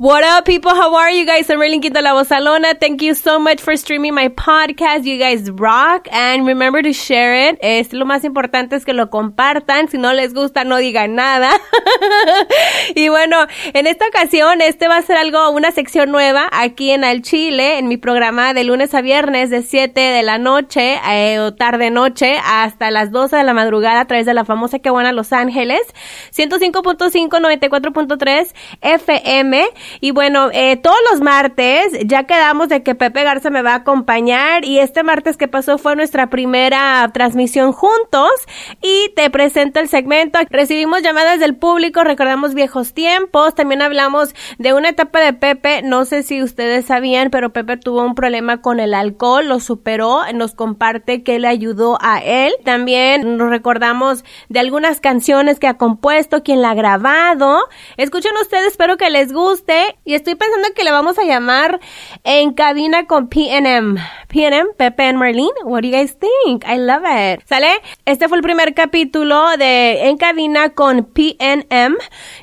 What up, people? How are you guys? I'm Merlin Quinto La Bozalona. Thank you so much for streaming my podcast. You guys rock. And remember to share it. Es lo más importante es que lo compartan. Si no les gusta, no digan nada. y bueno, en esta ocasión, este va a ser algo, una sección nueva aquí en Al Chile, en mi programa de lunes a viernes de 7 de la noche eh, o tarde noche hasta las 12 de la madrugada a través de la famosa Que Buena Los Ángeles. 105.5, 94.3 FM. Y bueno, eh, todos los martes ya quedamos de que Pepe Garza me va a acompañar y este martes que pasó fue nuestra primera transmisión juntos y te presento el segmento. Recibimos llamadas del público, recordamos viejos tiempos, también hablamos de una etapa de Pepe, no sé si ustedes sabían, pero Pepe tuvo un problema con el alcohol, lo superó, nos comparte que le ayudó a él. También nos recordamos de algunas canciones que ha compuesto, quien la ha grabado. Escuchen ustedes, espero que les guste y estoy pensando que le vamos a llamar en cabina con PNM. PNM, Pepe and Marlene. What do you guys think? I love it. ¿Sale? Este fue el primer capítulo de En cabina con PNM,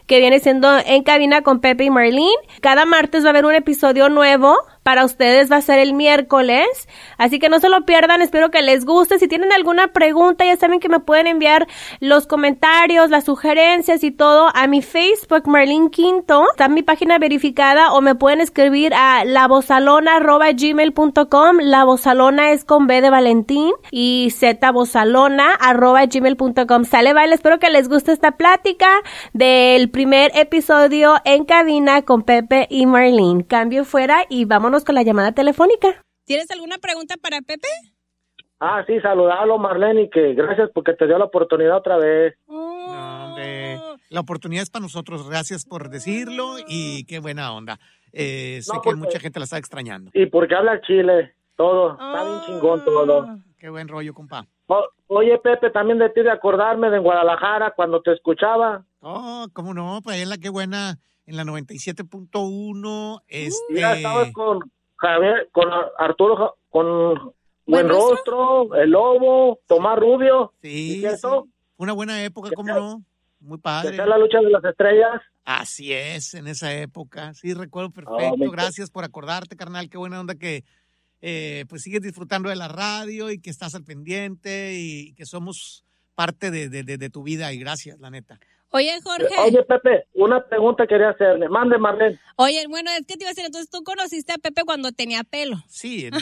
que viene siendo En cabina con Pepe y Marlene. Cada martes va a haber un episodio nuevo para ustedes va a ser el miércoles. Así que no se lo pierdan, espero que les guste. Si tienen alguna pregunta, ya saben que me pueden enviar los comentarios, las sugerencias y todo a mi Facebook, Marlene Quinto. Está mi página verificada o me pueden escribir a lavozalona.gmail.com. La bozalona es con B de Valentín y zbozalona.gmail.com. Sale, vale, espero que les guste esta plática del primer episodio en cabina con Pepe y Marlene. Cambio fuera y vámonos con la llamada telefónica. ¿Tienes alguna pregunta para Pepe? Ah, sí, saludarlo, Marlene, y que gracias porque te dio la oportunidad otra vez. No, hombre, la oportunidad es para nosotros. Gracias por decirlo y qué buena onda. Eh, sé No, que mucha gente la está extrañando. Y porque habla chile, todo. Está bien chingón todo. Qué buen rollo, compa. O- oye, Pepe, también de ti de acordarme de Guadalajara cuando te escuchaba. Oh, cómo no, pues ahí en la qué buena, en la 97.1, este... Ya estabas con Javier, con Arturo, con ¿Buen Buen Rostro, El Lobo, Tomás Rubio. Sí, sí. Una buena época, cómo no. Muy padre. ¿Qué tal la lucha de las estrellas? Así es, en esa época. Sí, recuerdo Oh, perfecto. Gracias por acordarte, carnal. Qué buena onda que eh, pues sigues disfrutando de la radio y que estás al pendiente y que somos parte de, de- de- de tu vida. Y gracias, la neta. Oye, Jorge. Oye, Pepe, una pregunta quería hacerle. Mande, Marlene. Oye, bueno, es que te iba a decir, entonces tú conociste a Pepe cuando tenía pelo. Sí, en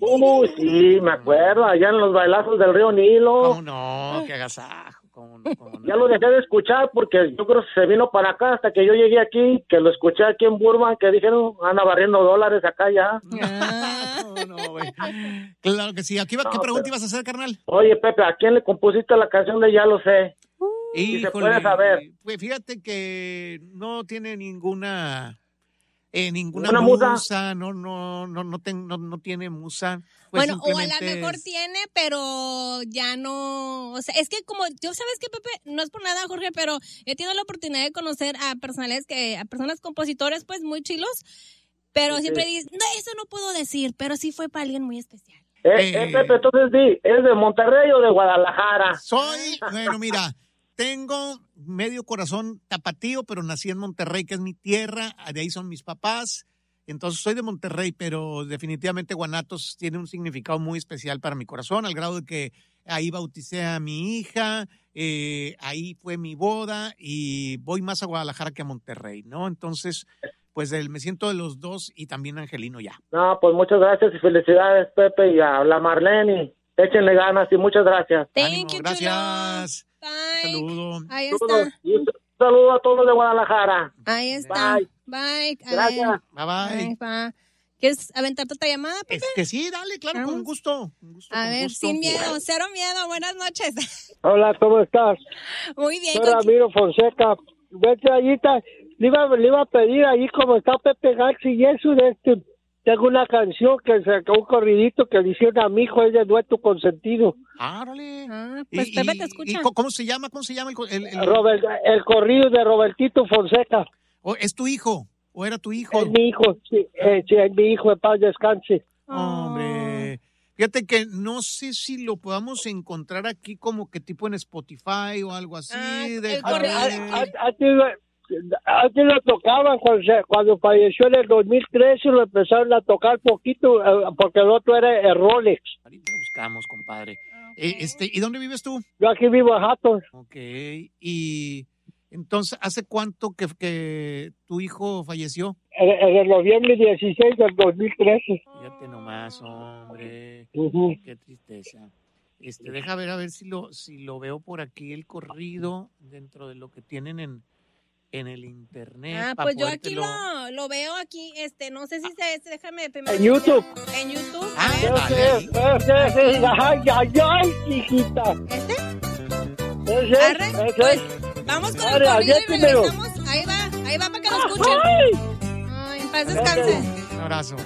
Uy, sí, me acuerdo, allá en los bailazos del río Nilo. ¿Cómo no? Qué agasajo. ¿Cómo no? ¿Cómo no? Ya lo dejé de escuchar porque yo creo que se vino para acá hasta que yo llegué aquí, que lo escuché aquí en Burbank, que dijeron, anda barriendo dólares acá ya. No, no, güey. Claro que sí. Aquí va- ¿Qué pregunta pero- ibas a hacer, carnal? Oye, Pepe, ¿a quién le compusiste la canción de Ya lo sé? Y se puede saber. Pues fíjate que no tiene ninguna eh, ninguna ¿Ninguna musa? musa, no no no no, ten- no, no tiene musa. Pues bueno, o a lo mejor es- tiene, pero ya no. O sea, es que como yo sabes que Pepe, no es por nada, Jorge, pero he tenido la oportunidad de conocer a personales que, a personas compositores, pues muy chilos, pero Sí, siempre sí. dicen, no, eso no puedo decir, pero sí fue para alguien muy especial. Eh, eh, Pepe, entonces di, ¿es de Monterrey o de Guadalajara? Soy, bueno, mira, tengo medio corazón tapatío, pero nací en Monterrey, que es mi tierra, de ahí son mis papás. Entonces soy de Monterrey, pero definitivamente Guanatos tiene un significado muy especial para mi corazón, al grado de que ahí bauticé a mi hija, eh, ahí fue mi boda y voy más a Guadalajara que a Monterrey, ¿no? Entonces, pues el- me siento de los dos y también angelino ya. No, pues muchas gracias y felicidades, Pepe, y a la Marlene. Échenle ganas y muchas gracias. Thank you, gracias. Bye. Saludo. Ahí está. Un saludo a todos de Guadalajara. Ahí está. Bye. Bye. Gracias. Bye bye. Ahí va. ¿Quieres aventarte otra llamada, Pepe? Es que sí, dale, claro, con gusto. con gusto, A con ver, gusto. sin miedo, cero miedo. Buenas noches. Hola, ¿cómo estás? Muy bien. Soy ¿con quién- Ramiro Fonseca. Vete allí, le iba, le iba a pedir ahí como está Pepe García y eso de este. Tengo una canción que sacó un corridito que le hicieron a mi hijo, es de dueto consentido. Ah, órale. pues y- te escucha. ¿Cómo se llama? ¿Cómo se llama el, el- el- Robert, el corrido de Robertito Fonseca. o ¿Es tu hijo? ¿O era tu hijo? Es mi hijo, sí, eh, sí, es mi hijo, en paz descanse. Hombre. Fíjate que no sé si lo podamos encontrar aquí como que tipo en Spotify o algo así. Ah, déjame Antes, lo tocaban cuando, falleció en el 2013 lo empezaron a tocar poquito eh, porque el otro era el Rolex. Ahorita lo buscamos, compadre. Eh, este, ¿Y dónde vives tú? Yo aquí vivo en Hatton. Ok. Y entonces, ¿hace cuánto que, que tu hijo falleció? En, en el noviembre 16 del 2013. Fíjate nomás, hombre. Ujú. Qué tristeza. Este, deja ver a ver si lo, si lo veo por aquí el corrido dentro de lo que tienen en, en el internet. Ah, pues yo aquí lo, lo veo aquí, este, no sé si se este, déjame primero. En YouTube. En YouTube. Ah, a ver. dale ahí. Ese, ese, ese, ay, ay, ay, hijita. ¿Este? Ese, Arre, ese. pues, vamos con Arre, el corrido y regresamos. Ahí va, ahí va para que lo escuchen. Ay. Ay, en paz descanse. Un abrazo.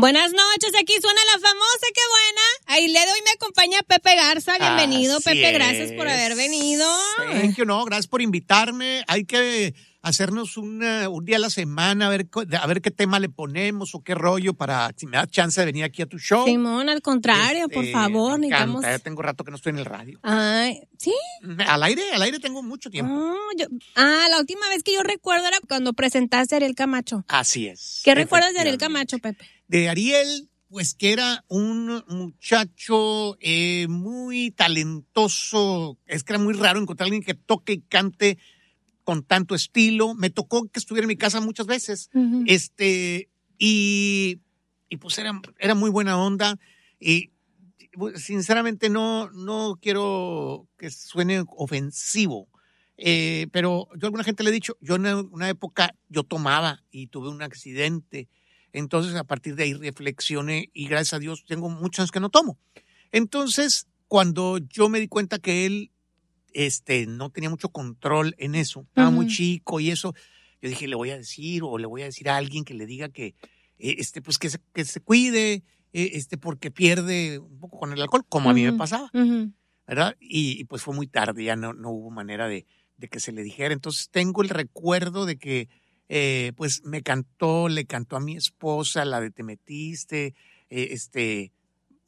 Buenas noches, aquí suena la famosa, qué buena. Ahí le doy me acompaña Pepe Garza, bienvenido Así Pepe, gracias por haber venido. Thank you, no, gracias por invitarme. Hay que hacernos una- un día a la semana, a ver, a ver qué tema le ponemos o qué rollo para, si me da chance de venir aquí a tu show. Simón, al contrario, por Este, favor, me necesitamos. ya tengo rato que no estoy en el radio. Ay, ¿sí? Al aire, al aire tengo mucho tiempo. Ah, yo- ah, la última vez que yo recuerdo era cuando presentaste a Ariel Camacho. Así es. ¿Qué recuerdas de Ariel. Camacho, Pepe? De Ariel, pues que era un muchacho eh, muy talentoso. Es que era muy raro encontrar a alguien que toque y cante con tanto estilo. Me tocó que estuviera en mi casa muchas veces. Este, y, y pues era, era muy buena onda. Y sinceramente no, no quiero que suene ofensivo. eh, pero yo a alguna gente le he dicho, yo en una época yo tomaba y tuve un accidente. Entonces a partir de ahí reflexioné y gracias a Dios tengo muchos años que no tomo. Entonces cuando yo me di cuenta que él este, no tenía mucho control en eso, estaba muy chico y eso, yo dije, le voy a decir o le voy a decir a alguien que le diga que, eh, este, pues que se, que se cuide, eh, este, porque pierde un poco con el alcohol, como a mí me pasaba. ¿verdad? Y, y, pues fue muy tarde, ya no, no hubo manera de, de que se le dijera. Entonces tengo el recuerdo de que, eh, pues me cantó, le cantó a mi esposa, la de Te Metiste, eh, este,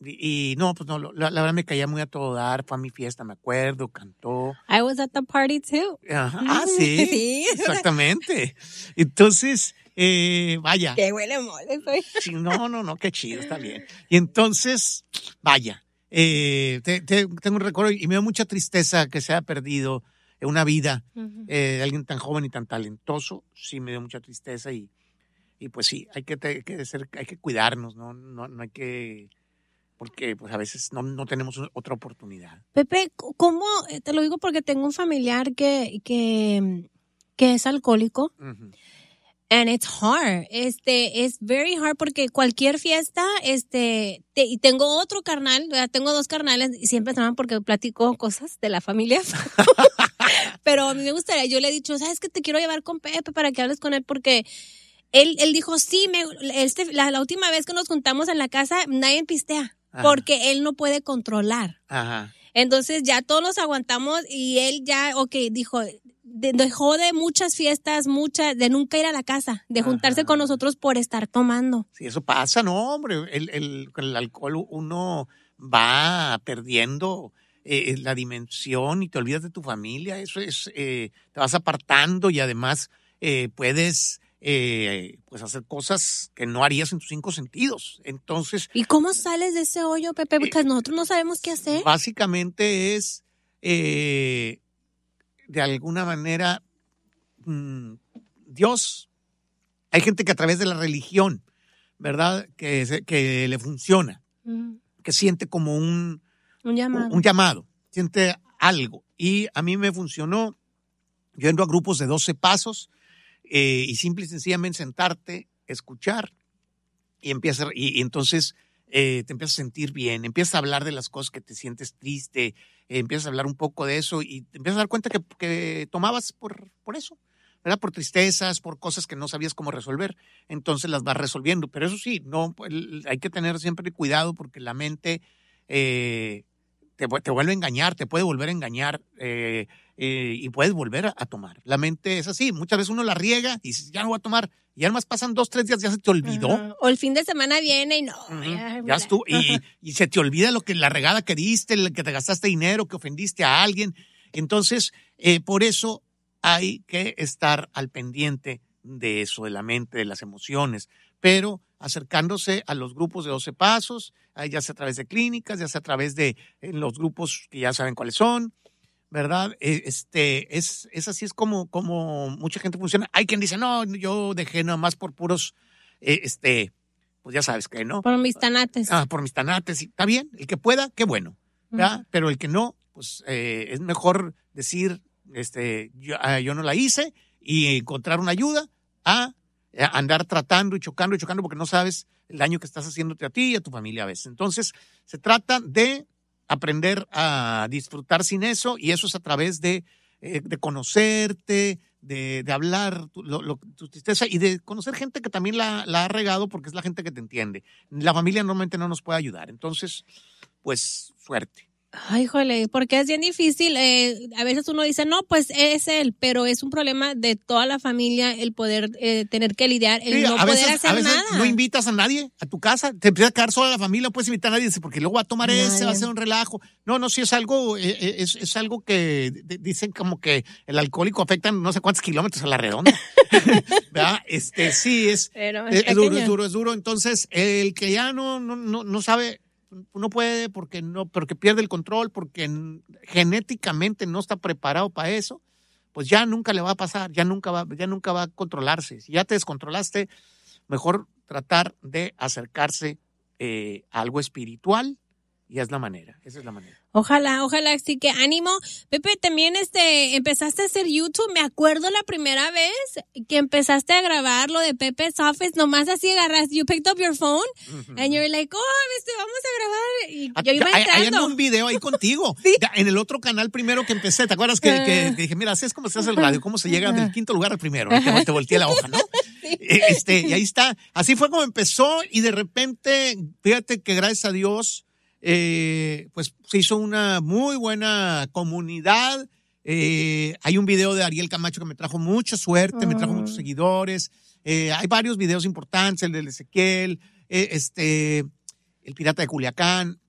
y, y no, pues no, la, la verdad me caía muy a todo dar, fue a mi fiesta, me acuerdo, cantó. I was at the party too. Ajá, ah, sí, Sí. exactamente. Entonces, eh, vaya. Que huele mole soy. Sí, no, no, no, qué chido, está bien. Y entonces, vaya, eh, te- te- tengo un recuerdo y me da mucha tristeza que se haya perdido una vida eh, de alguien tan joven y tan talentoso. Sí, me dio mucha tristeza y, y pues sí, hay que, te- que ser, hay que cuidarnos, ¿no? No, no hay que, porque pues a veces no, no tenemos otra oportunidad. Pepe, ¿cómo? eh, Te lo digo porque tengo un familiar que, que, que es alcohólico. Ujú. And it's hard. Este, es very hard porque cualquier fiesta, este, te- y tengo otro carnal, tengo dos carnales y siempre se porque platico cosas de la familia. Pero a mí me gustaría, yo le he dicho, ¿sabes que te quiero llevar con Pepe para que hables con él? Porque él, él dijo, sí, me, este, la, la última vez que nos juntamos en la casa, nadie pistea. Ajá. Porque él no puede controlar. Ajá. Entonces ya todos nos aguantamos y él ya, ok, dijo, de- dejó de muchas fiestas, muchas, de nunca ir a la casa, de juntarse Ajá. con nosotros por estar tomando. Sí, eso pasa, no, hombre. El, el, con el alcohol uno va perdiendo eh, la dimensión y te olvidas de tu familia. Eso es, eh, te vas apartando y además eh, puedes eh, pues hacer cosas que no harías en tus cinco sentidos. Entonces, ¿Y cómo sales de ese hoyo, Pepe? Porque nosotros no sabemos qué hacer. básicamente es eh, de alguna manera mm, Dios. Hay gente que a través de la religión, ¿verdad? Que, que le funciona, Mm, que siente como un, Un llamado. un llamado, siente algo. Y a mí me funcionó. Yo entro a grupos de 12 pasos eh, y simple y sencillamente sentarte, escuchar y empieza y, y entonces eh, te empiezas a sentir bien, empiezas a hablar de las cosas que te sientes triste, eh, empiezas a hablar un poco de eso y te empiezas a dar cuenta que, que tomabas por, por eso, ¿verdad? Por tristezas, por cosas que no sabías cómo resolver, entonces las vas resolviendo. Pero eso sí, no, hay que tener siempre cuidado porque la mente eh, te, te vuelve a engañar, te puede volver a engañar eh, eh, y puedes volver a, a tomar. La mente es así, muchas veces uno la riega y dices, ya no voy a tomar, y además pasan dos, tres días, ya se te olvidó. O el fin de semana viene y no. Ya, Ya estuvo, y se te olvida lo que la regada que diste, el que te gastaste dinero, que ofendiste a alguien. Entonces, eh, por eso hay que estar al pendiente de eso, de la mente, de las emociones, pero acercándose a los grupos de 12 pasos, ah, ya sea a través de clínicas, ya sea a través de eh, los grupos que ya saben cuáles son, ¿verdad? Eh, Este, es, es así, es como, como mucha gente funciona. Hay quien dice, no, yo dejé nada más por puros, eh, este, pues ya sabes que, ¿no? Por mis tanates. Ah, por mis tanates, está bien, el que pueda, qué bueno, ¿verdad? Pero el que no, pues eh, es mejor decir, este, yo, ah, yo no la hice y encontrar una ayuda a andar tratando y chocando y chocando porque no sabes el daño que estás haciéndote a ti y a tu familia a veces. Entonces, se trata de aprender a disfrutar sin eso y eso es a través de, eh, de conocerte, de, de hablar tu, tristeza y de conocer gente que también la ha regado porque es la gente que te entiende. La familia normalmente no nos puede ayudar. Entonces, pues suerte. Ay, jole, porque es bien difícil. eh, a veces uno dice, no, pues es él, pero es un problema de toda la familia el poder eh, tener que lidiar, el Sí, no a poder hacer a veces nada. no invitas a nadie a tu casa, te empieza a quedar sola la familia, no puedes invitar a nadie, dice, porque luego va a tomar ese, Nadie. va a ser un relajo. No, no, sí es algo, eh, eh, es, es algo que dicen como que el alcohólico afecta no sé cuántos kilómetros a la redonda. ¿Verdad? Este, sí, es, es, es duro, es duro, es duro. Entonces, el que ya no, no, no, no sabe, no puede porque no, porque pierde el control, porque genéticamente no está preparado para eso, pues ya nunca le va a pasar, ya nunca va, ya nunca va a controlarse. Si ya te descontrolaste, mejor tratar de acercarse eh, a algo espiritual y es la manera, esa es la manera. Ojalá, ojalá, sí que ánimo. Pepe, también este, empezaste a hacer YouTube. Me acuerdo la primera vez que empezaste a grabar lo de Pepe's Office, nomás así agarras, you picked up your phone and you're like, oh, este, vamos a grabar. Y Ah, yo iba hay- hay entrando. un video ahí contigo. Sí. En el otro canal primero que empecé, ¿te acuerdas que, que- Ah. que dije, mira, así es como se hace el radio, cómo se llega del quinto lugar al primero? Y te, te volteé la hoja, ¿no? Eh, Este, y ahí está. Así fue como empezó y de repente, fíjate que gracias a Dios, eh, pues se hizo una muy buena comunidad. Eh, hay un video de Ariel Camacho que me trajo mucha suerte, me trajo Ah. muchos seguidores. Eh, hay varios videos importantes, el del Ezequiel, este, el pirata de Culiacán.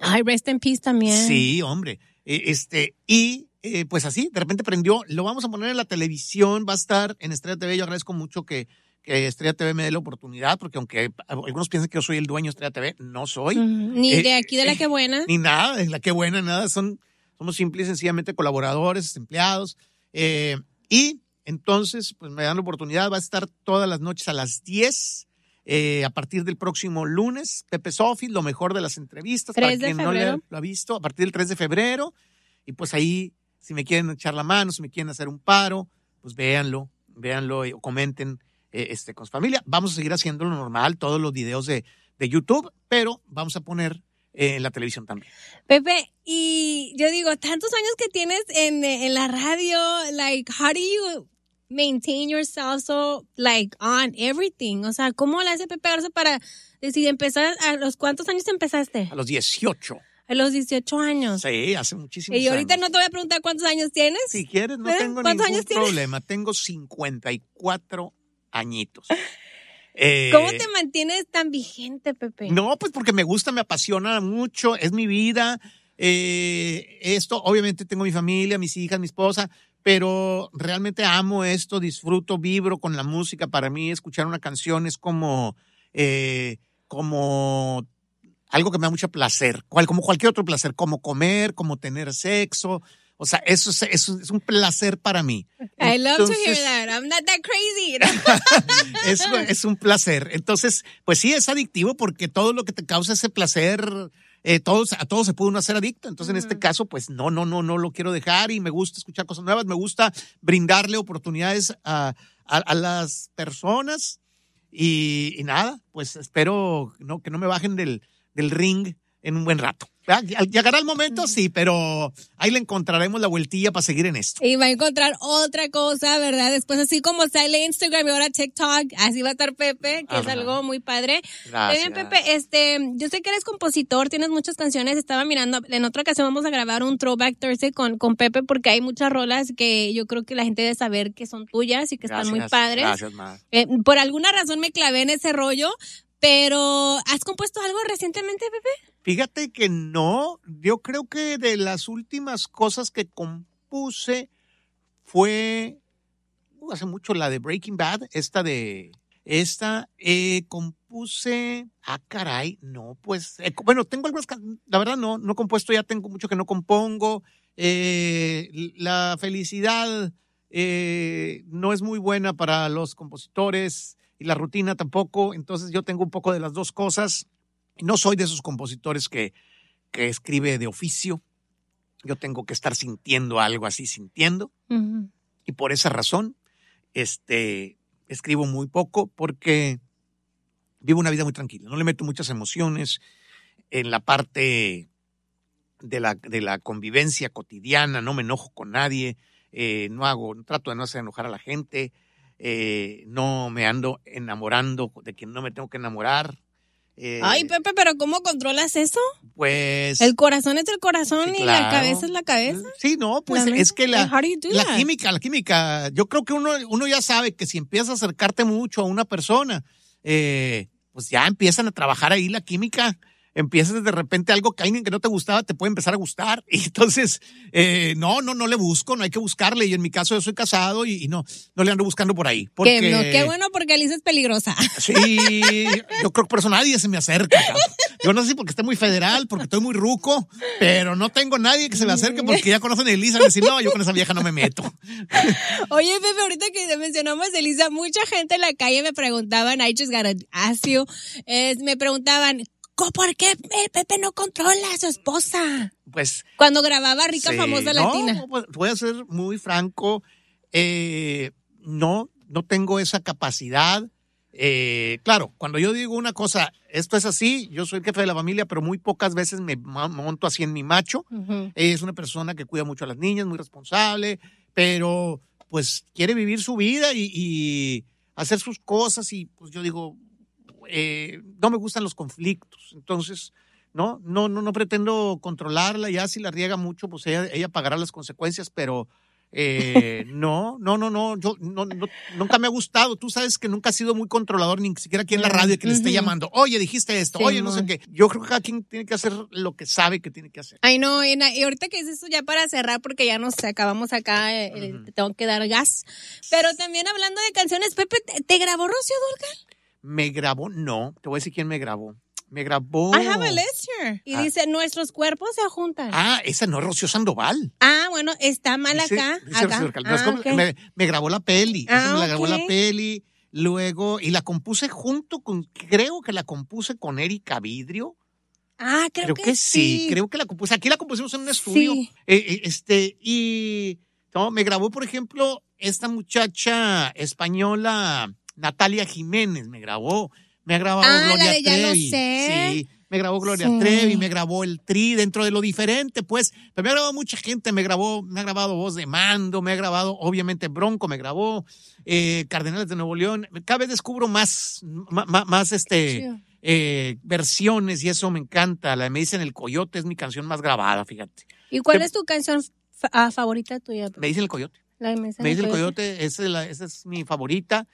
Ay, rest in peace también. Sí, hombre. Este, y pues así, de repente prendió. Lo vamos a poner en la televisión, va a estar en Estrella TV. Yo agradezco mucho que, que Estrella TV me dé la oportunidad, porque aunque algunos piensan que yo soy el dueño de Estrella TV, no soy. Mm, Ni Eh, de aquí de la que buena. Ni nada, de la que buena, nada. Son, somos simple y sencillamente colaboradores, empleados. Eh, y entonces, pues me dan la oportunidad, va a estar todas las noches a las 10. eh, a partir del próximo lunes, Pepe Sofi, lo mejor de las entrevistas. 3 para quien no le- febrero. lo ha visto, a partir del 3 de febrero. Y pues ahí, si me quieren echar la mano, si me quieren hacer un paro, pues véanlo, véanlo y- o comenten eh, este, con su familia. Vamos a seguir haciendo lo normal, todos los videos de, de YouTube, pero vamos a poner eh, en la televisión también. Pepe, y yo digo, tantos años que tienes en, en la radio, like, how do you maintain yourself so, like, on everything? O sea, ¿cómo le hace Pepe Garza para decir, empezar, a los cuántos años empezaste? A los 18. A los 18 años. Sí, hace muchísimos y ahorita años. no te voy a preguntar cuántos años tienes. Si quieres, no ¿Eh? tengo ¿Cuántos ningún años tienes? problema. Tengo 54 añitos. Eh, ¿Cómo te mantienes tan vigente, Pepe? No, pues porque me gusta, me apasiona mucho, es mi vida. Eh, esto, obviamente tengo mi familia, mis hijas, mi esposa, pero realmente amo esto, disfruto, vibro con la música. Para mí, escuchar una canción es como, eh, como algo que me da mucho placer, cual, como cualquier otro placer, como comer, como tener sexo. O sea, eso es, eso es un placer para mí. I love to hear that. I'm not that crazy. es, es un placer. Entonces, pues sí, es adictivo porque todo lo que te causa ese placer, eh, todos, a todos se puede uno hacer adicto. Entonces, en este caso, pues no, no, no, no lo quiero dejar y me gusta escuchar cosas nuevas, me gusta brindarle oportunidades a, a, a las personas y, y nada, pues espero no, que no me bajen del, del ring en un buen rato. Ya- Llegará el momento, sí, pero ahí le encontraremos la vueltilla para seguir en esto. Y va a encontrar otra cosa, ¿verdad? Después, así como sale Instagram y ahora TikTok, así va a estar Pepe, que es algo muy padre. Gracias. Bien, Pepe, este, yo sé que eres compositor, tienes muchas canciones. Estaba mirando, en otra ocasión vamos a grabar un Throwback Thursday con, con Pepe porque hay muchas rolas que yo creo que la gente debe saber que son tuyas y que están muy padres. Gracias. Eh, por alguna razón me clavé en ese rollo, pero ¿has compuesto algo recientemente, Pepe? Fíjate que no, yo creo que de las últimas cosas que compuse fue uh, hace mucho la de Breaking Bad, esta de esta eh, compuse, ah caray, no, pues eh, bueno, tengo algunas, la verdad no, no he compuesto, ya tengo mucho que no compongo, eh, la felicidad eh, no es muy buena para los compositores y la rutina tampoco, entonces yo tengo un poco de las dos cosas, no soy de esos compositores que, que escribe de oficio, yo tengo que estar sintiendo algo así, sintiendo, y por esa razón, este, escribo muy poco porque vivo una vida muy tranquila. No le meto muchas emociones en la parte de la, de la convivencia cotidiana, no me enojo con nadie, eh, no hago, trato de no hacer enojar a la gente, eh, no me ando enamorando de quien no me tengo que enamorar. eh, Ay, Pepe, pero ¿cómo controlas eso? pues El corazón es el corazón Sí, y la cabeza es la cabeza. Sí, no, pues La es que la, la química, la química, yo creo que uno, uno ya sabe que si empiezas a acercarte mucho a una persona, eh, pues ya empiezan a trabajar ahí la química. Empiezas de repente algo que alguien que no te gustaba te puede empezar a gustar. Y entonces, eh, no, no, no le busco, no hay que buscarle. Y en mi caso yo soy casado y, y no, no le ando buscando por ahí. Porque, Que no, qué bueno porque Alicia es peligrosa. Sí, yo creo que por eso nadie se me acerca. cabrón. Yo no sé si porque esté muy federal, porque estoy muy ruco, pero no tengo nadie que se me acerque porque ya conocen a Elisa y decir, no, yo con esa vieja no me meto. Oye, Pepe, ahorita que mencionamos a Elisa, mucha gente en la calle me preguntaban, I just eh, me preguntaban, "¿Co- ¿por qué Pepe no controla a su esposa? Pues Cuando grababa Rica sí, Famosa no, Latina. pues, voy a ser muy franco. eh, no, no tengo esa capacidad. Eh, claro, cuando yo digo una cosa, esto es así, yo soy el jefe de la familia, pero muy pocas veces me monto así en mi macho. Ella es una persona que cuida mucho a las niñas, muy responsable, pero pues quiere vivir su vida y, y hacer sus cosas y pues yo digo, eh, no me gustan los conflictos, entonces no, no, no, no pretendo controlarla, ya si la riega mucho, pues ella, ella pagará las consecuencias, pero eh, no, no, no, no, yo no, no, nunca me ha gustado, tú sabes que nunca he sido muy controlador, ni siquiera aquí en la radio que le esté llamando, oye, dijiste esto, Sí, oye, no sé qué, yo creo que cada quien tiene que hacer lo que sabe que tiene que hacer. Ay, no, y, ahorita que dices esto ya para cerrar, porque ya nos acabamos acá, eh, eh, te tengo que dar gas. Pero también hablando de canciones, Pepe, ¿te, te grabó Rocío Durcal? Me grabó, no, te voy a decir quién me grabó. Me grabó. I have a list here. Y Ah. dice, nuestros cuerpos se juntan. Ah, Ah, esa no es Rocío Sandoval. bueno, está mal Dice- acá. dice acá. Rocío. No, Ah, me, me grabó la peli. esa Ah, me la grabó ok. la peli. Luego, y la compuse junto con, creo que la compuse con Erika Vidrio. Ah, creo, Creo, que, sí. creo que la compuse. Aquí la compusimos en un estudio. Sí. Eh, eh, este, y no, me grabó, por ejemplo, esta muchacha española, Natalia Jiménez, me grabó. Me ha grabado Ah, la Gloria de Ya lo sé. Sí, me grabó Gloria Sí. Trevi, me grabó el Tri dentro de lo diferente, pues. Pero me ha grabado mucha gente, me grabó, me ha grabado Voz de Mando, me ha grabado, obviamente, Bronco, me grabó, eh, Cardenales de Nuevo León. Cada vez descubro más, ma- más, este, eh, versiones y eso me encanta. La de Me dicen el Coyote es mi canción más grabada, fíjate. ¿Y cuál ¿Qué- es tu canción fa- ah, favorita tuya? Me dicen el Coyote. La de Me dicen Me dicen el el Coyote. Coyote, esa es, la- esa es mi favorita.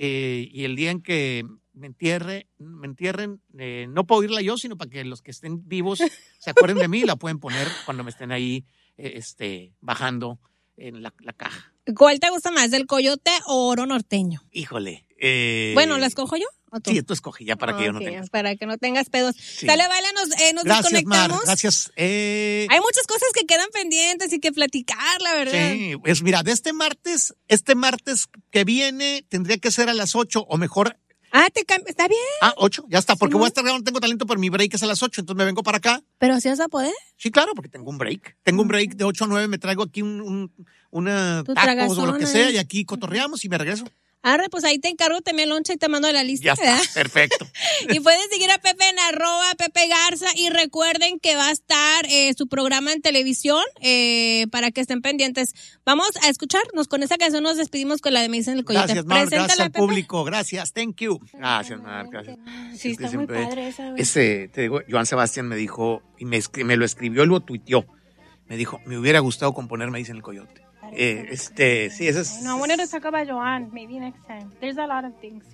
Eh, y el día en que me entierre, me entierren, eh, no puedo oírla yo, sino para que los que estén vivos se acuerden de mí, la pueden poner cuando me estén ahí eh, este, bajando en la, la caja. ¿Cuál te gusta más, del Coyote o Oro Norteño? Híjole. eh, bueno, ¿la escojo yo? ¿O tú? Sí, tú escogí ya para que yo no tenga. Para que no tengas pedos. Sí. Dale, vale, nos, eh, nos Gracias, Mar. desconectamos. Gracias. Eh, Hay muchas cosas que quedan pendientes y que platicar, la verdad. Sí, pues mira, de este martes, este martes que viene tendría que ser a las 8 o mejor, Ah, te está bien, ah, 8, ya está, porque Sí, voy a ¿no? estar grabando, tengo talento, pero mi break es a las 8, entonces me vengo para acá. pero si vas a poder. Sí, claro, porque tengo un break. Tengo un break de 8 a 9, me traigo aquí un, un- una tacos o lo que sea y aquí cotorreamos y me regreso. Arre, pues ahí te encargo también loncha y te mando la lista. Ya está, ¿verdad? perfecto. Y pueden seguir a Pepe en arroba Pepe Garza y recuerden que va a estar eh, su programa en televisión eh, para que estén pendientes. Vamos a escucharnos con esa canción, nos despedimos con la de Me dicen el coyote. Gracias, Mar, Preséntala, gracias al Pepe. público, gracias, thank you. Gracias, Mar, gracias. Sí, Es que está muy padre esa, güey. Ese, te digo, Joan Sebastián me dijo, y me, me lo escribió y lo tuiteó. Me dijo, me hubiera gustado componer, me dicen el coyote. Eh, este, sí, ese es. No, I wanted to talk about Joanne. Maybe next time. There's a lot of things.